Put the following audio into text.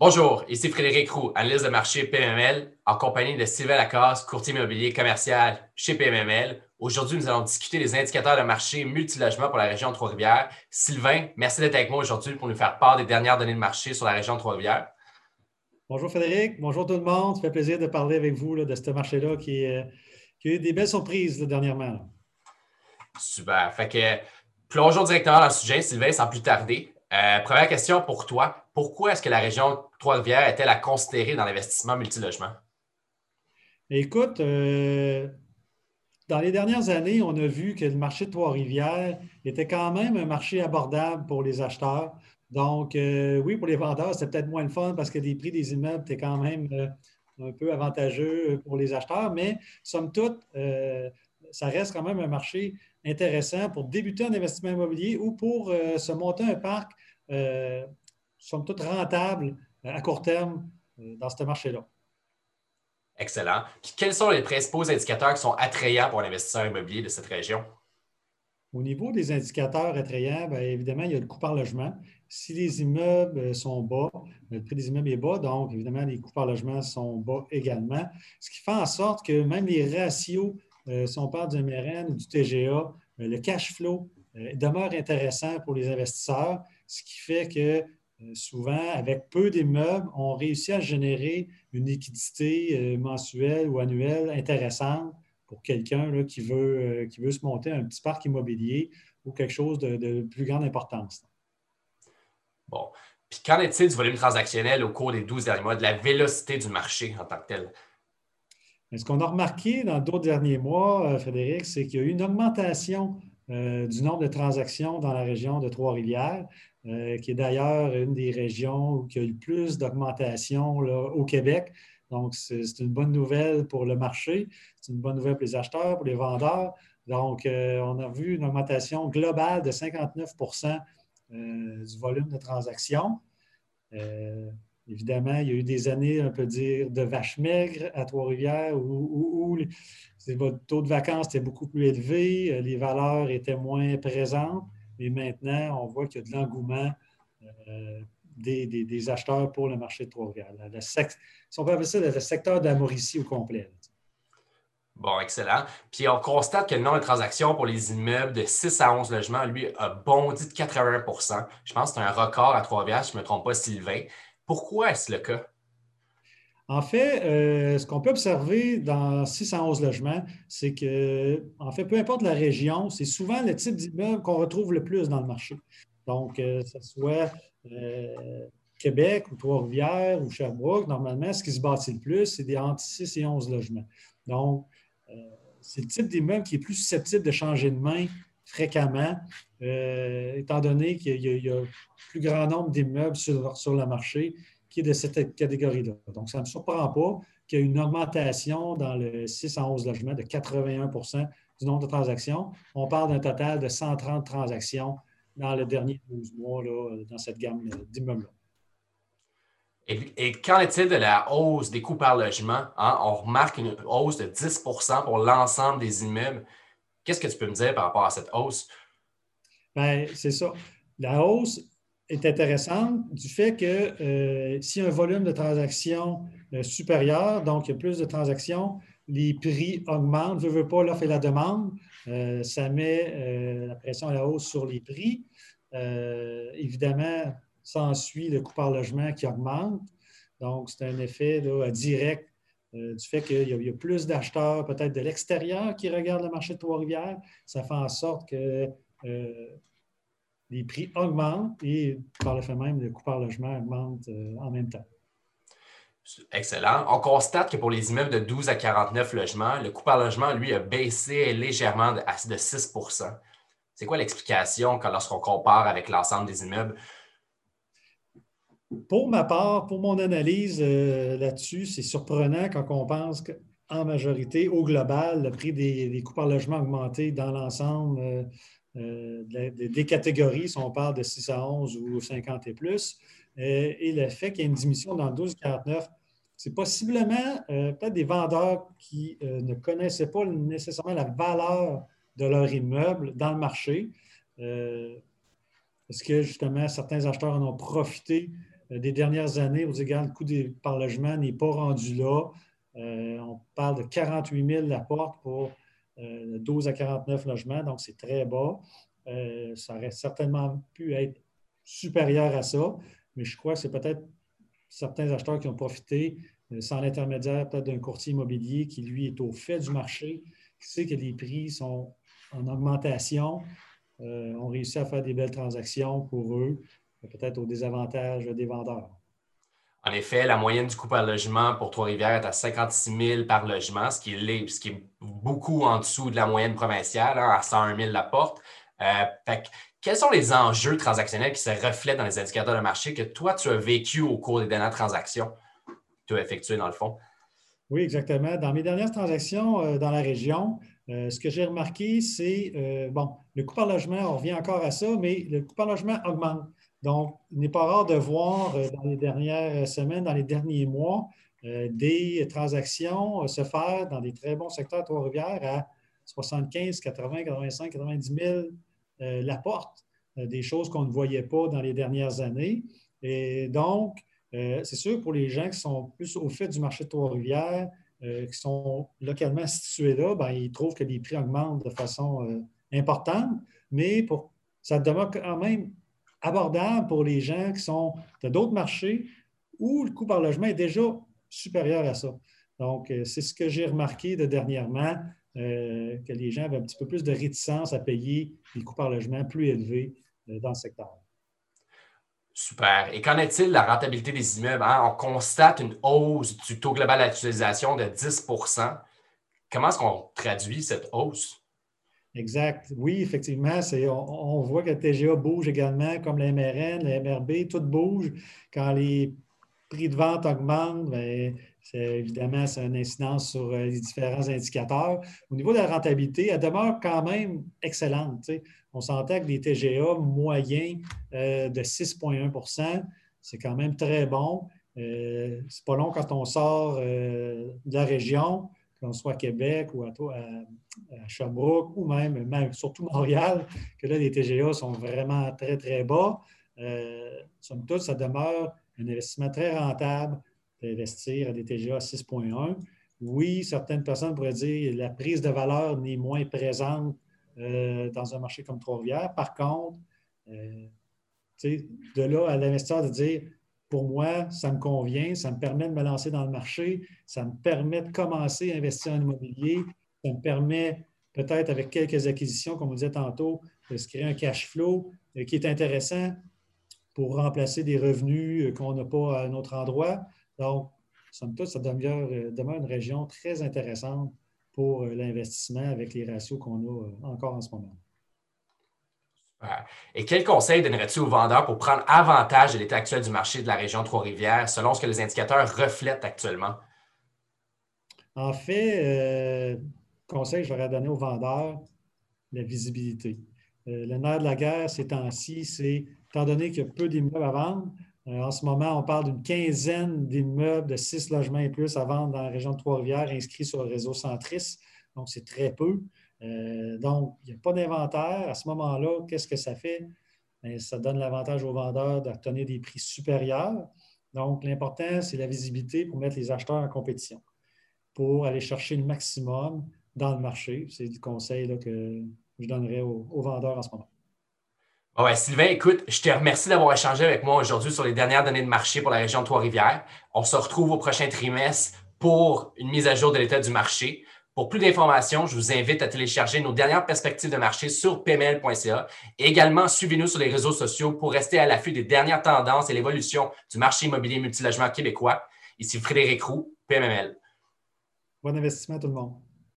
Bonjour, ici Frédéric Roux, analyste de marché PMML, en compagnie de Sylvain Lacasse, courtier immobilier commercial chez PMML. Aujourd'hui, nous allons discuter des indicateurs de marché multilogement pour la région de Trois-Rivières. Sylvain, merci d'être avec moi aujourd'hui pour nous faire part des dernières données de marché sur la région de Trois-Rivières. Bonjour Frédéric, bonjour tout le monde. Ça fait plaisir de parler avec vous de ce marché-là qui, euh, qui, a eu des belles surprises dernièrement. Super. Fait que plongeons directement dans le sujet, Sylvain, sans plus tarder. Euh, première question pour toi. Pourquoi est-ce que la région Trois-Rivières est-elle à considérer dans l'investissement multilogement? Écoute, euh, dans les dernières années, on a vu que le marché de Trois-Rivières était quand même un marché abordable pour les acheteurs. Donc, euh, oui, pour les vendeurs, c'était peut-être moins le fun parce que les prix des immeubles étaient quand même un peu avantageux pour les acheteurs, mais somme toute, ça reste quand même un marché intéressant pour débuter en investissement immobilier ou pour se monter un parc euh, sont toutes rentables euh, à court terme euh, dans ce marché-là. Excellent. quels sont les principaux indicateurs qui sont attrayants pour l'investisseur immobilier de cette région? Au niveau des indicateurs attrayants, bien, évidemment, il y a le coût par logement. Si les immeubles sont bas, le prix des immeubles est bas, donc évidemment, les coûts par logement sont bas également. Ce qui fait en sorte que même les ratios, si on parle du MRN ou du TGA, le cash flow demeure intéressant pour les investisseurs ce qui fait que euh, souvent, avec peu d'immeubles, on réussit à générer une liquidité euh, mensuelle ou annuelle intéressante pour quelqu'un qui, veut, euh, qui veut se monter un petit parc immobilier ou quelque chose de, plus grande importance. Bon. Puis qu'en est-il du volume transactionnel au cours des 12 derniers mois, de la vélocité du marché en tant que tel? Ce qu'on a remarqué dans d'autres derniers mois, Frédéric, c'est qu'il y a eu une augmentation du nombre de transactions dans la région de Trois-Rivières. Euh, qui est d'ailleurs une des régions qui a eu plus d'augmentation au Québec. Donc, c'est une bonne nouvelle pour le marché, c'est une bonne nouvelle pour les acheteurs, pour les vendeurs. Donc, euh, on a vu une augmentation globale de 59% euh, du volume de transactions. Évidemment, il y a eu des années, on peut dire, de vaches maigres à Trois-Rivières où, où, votre taux de vacances était beaucoup plus élevé, les valeurs étaient moins présentes. Mais maintenant, on voit qu'il y a de l'engouement euh, des, acheteurs pour le marché de Trois-Rivières. Si on peut appeler ça le secteur de la au complet. Bon, excellent. Puis on constate que le nombre de transactions pour les immeubles de 6 à 11 logements, lui, a bondi de 80% Je pense que c'est un record à Trois-Rivières, si je ne me trompe pas, Sylvain. Pourquoi est-ce le cas? En fait, euh, ce qu'on peut observer dans 611 logements, c'est que, en fait, peu importe la région, c'est souvent le type d'immeuble qu'on retrouve le plus dans le marché. Donc, que euh, ce soit euh, Québec ou Trois-Rivières ou Sherbrooke, normalement, ce qui se bâtit le plus, c'est des entre 6 et 11 logements. Donc, c'est le type d'immeuble qui est plus susceptible de changer de main fréquemment, étant donné qu'il y, a un plus grand nombre d'immeubles sur, le marché qui est de cette catégorie-là. Donc, ça ne me surprend pas qu'il y ait une augmentation dans le 6 à 11 logements de 81% du nombre de transactions. On parle d'un total de 130 transactions dans le dernier 12 mois dans cette gamme d'immeubles-là. Et, qu'en est-il de la hausse des coûts par logement? Hein? On remarque une hausse de 10% pour l'ensemble des immeubles. Qu'est-ce que tu peux me dire par rapport à cette hausse? Bien, c'est ça. La hausse, est intéressante du fait que euh, si un volume de transactions euh, supérieur, donc il y a plus de transactions, les prix augmentent, ne veut pas l'offre et la demande, euh, ça met la pression à la hausse sur les prix. évidemment, ça suit le coût par logement qui augmente. Donc, c'est un effet direct du fait qu'il y, a plus d'acheteurs peut-être de l'extérieur qui regardent le marché de Trois-Rivières. Ça fait en sorte que les prix augmentent et par le fait même, le coût par logement augmente euh, en même temps. Excellent. On constate que pour les immeubles de 12 à 49 logements, le coût par logement, lui, a baissé légèrement de, 6% C'est quoi l'explication lorsqu'on compare avec l'ensemble des immeubles? Pour ma part, pour mon analyse euh, là-dessus, c'est surprenant quand on pense qu'en majorité, au global, le prix des, coûts par logement a augmenté dans l'ensemble. Euh, euh, des catégories, si on parle de 6 à 11 ou 50 et plus, et le fait qu'il y ait une diminution dans 12-49, c'est possiblement peut-être des vendeurs qui ne connaissaient pas nécessairement la valeur de leur immeuble dans le marché. Est-ce que justement certains acheteurs en ont profité des dernières années, vous égard le coût des, par logement n'est pas rendu là. on parle de 48 000 la porte pour 12 à 49 logements, donc c'est très bas. ça aurait certainement pu être supérieur à ça, mais je crois que c'est peut-être certains acheteurs qui ont profité sans l'intermédiaire peut-être d'un courtier immobilier qui, lui, est au fait du marché, qui sait que les prix sont en augmentation, euh, ont réussi à faire des belles transactions pour eux, peut-être au désavantage des vendeurs. En effet, la moyenne du coût par logement pour Trois-Rivières est à 56 000 par logement, ce qui, est, ce qui est beaucoup en dessous de la moyenne provinciale, hein, à 101 000 la porte. Euh, quels sont les enjeux transactionnels qui se reflètent dans les indicateurs de marché que toi, tu as vécu au cours des dernières transactions que tu as effectuées dans le fond? Oui, exactement. Dans mes dernières transactions euh, dans la région, euh, ce que j'ai remarqué, c'est, bon, le coût par logement, on revient encore à ça, mais le coût par logement augmente. Donc, il n'est pas rare de voir dans les dernières semaines, dans les derniers mois, des transactions se faire dans des très bons secteurs Trois-Rivières à 75, 80, 85, 90 000 la porte, des choses qu'on ne voyait pas dans les dernières années. Et donc, euh, c'est sûr, pour les gens qui sont plus au fait du marché de Trois-Rivières, euh, qui sont localement situés là, ben, ils trouvent que les prix augmentent de façon euh, importante, mais pour, ça demeure quand même abordable pour les gens qui sont de d'autres marchés où le coût par logement est déjà supérieur à ça. Donc, c'est ce que j'ai remarqué de dernièrement, que les gens avaient un petit peu plus de réticence à payer des coûts par logement plus élevés dans le secteur. Super. Et qu'en est-il de la rentabilité des immeubles? Hein? On constate une hausse du taux global d'utilisation de 10% Comment est-ce qu'on traduit cette hausse? Exact. Oui, effectivement, on, voit que le TGA bouge également, comme la MRN, la MRB, tout bouge. Quand les prix de vente augmentent, bien, évidemment, c'est une incidence sur euh, les différents indicateurs. Au niveau de la rentabilité, elle demeure quand même excellente. On s'entend que les TGA moyens euh, de 6,1% c'est quand même très bon. Euh, c'est pas long quand on sort de la région, qu'on soit à Québec ou à, Sherbrooke ou même, surtout Montréal, que là, les TGA sont vraiment très, très bas. somme toute, ça demeure un investissement très rentable d'investir à des TGA à 6,1. Oui, certaines personnes pourraient dire que la prise de valeur n'est moins présente euh, dans un marché comme Trois-Rivières. Par contre, euh, de là à l'investisseur de dire pour moi, ça me convient, ça me permet de me lancer dans le marché, ça me permet de commencer à investir en immobilier, ça me permet peut-être avec quelques acquisitions, comme on disait tantôt, de se créer un cash flow euh, qui est intéressant pour remplacer des revenus qu'on n'a pas à un autre endroit. Donc, somme toute, ça demeure, euh, demeure une région très intéressante pour euh, l'investissement avec les ratios qu'on a euh, encore en ce moment. Et quel conseil donnerais-tu aux vendeurs pour prendre avantage de l'état actuel du marché de la région Trois-Rivières selon ce que les indicateurs reflètent actuellement? En fait, le conseil que j'aurais donné aux vendeurs, la visibilité. le nerf de la guerre ces temps-ci, c'est, étant donné qu'il y a peu d'immeubles à vendre, euh, en ce moment, on parle d'une quinzaine d'immeubles de six logements et plus à vendre dans la région de Trois-Rivières inscrits sur le réseau Centris. Donc, c'est très peu. Euh, donc, il n'y a pas d'inventaire. À ce moment-là, qu'est-ce que ça fait? Ben, ça donne l'avantage aux vendeurs d'obtenir des prix supérieurs. Donc, l'important, c'est la visibilité pour mettre les acheteurs en compétition, pour aller chercher le maximum dans le marché. C'est du conseil que je donnerais aux vendeurs en ce moment. Ouais, Sylvain, écoute, je te remercie d'avoir échangé avec moi aujourd'hui sur les dernières données de marché pour la région de Trois-Rivières. On se retrouve au prochain trimestre pour une mise à jour de l'état du marché. Pour plus d'informations, je vous invite à télécharger nos dernières perspectives de marché sur pml.ca. Et également, suivez-nous sur les réseaux sociaux pour rester à l'affût des dernières tendances et l'évolution du marché immobilier multilogement québécois. Ici Frédéric Roux, PMML. Bon investissement à tout le monde.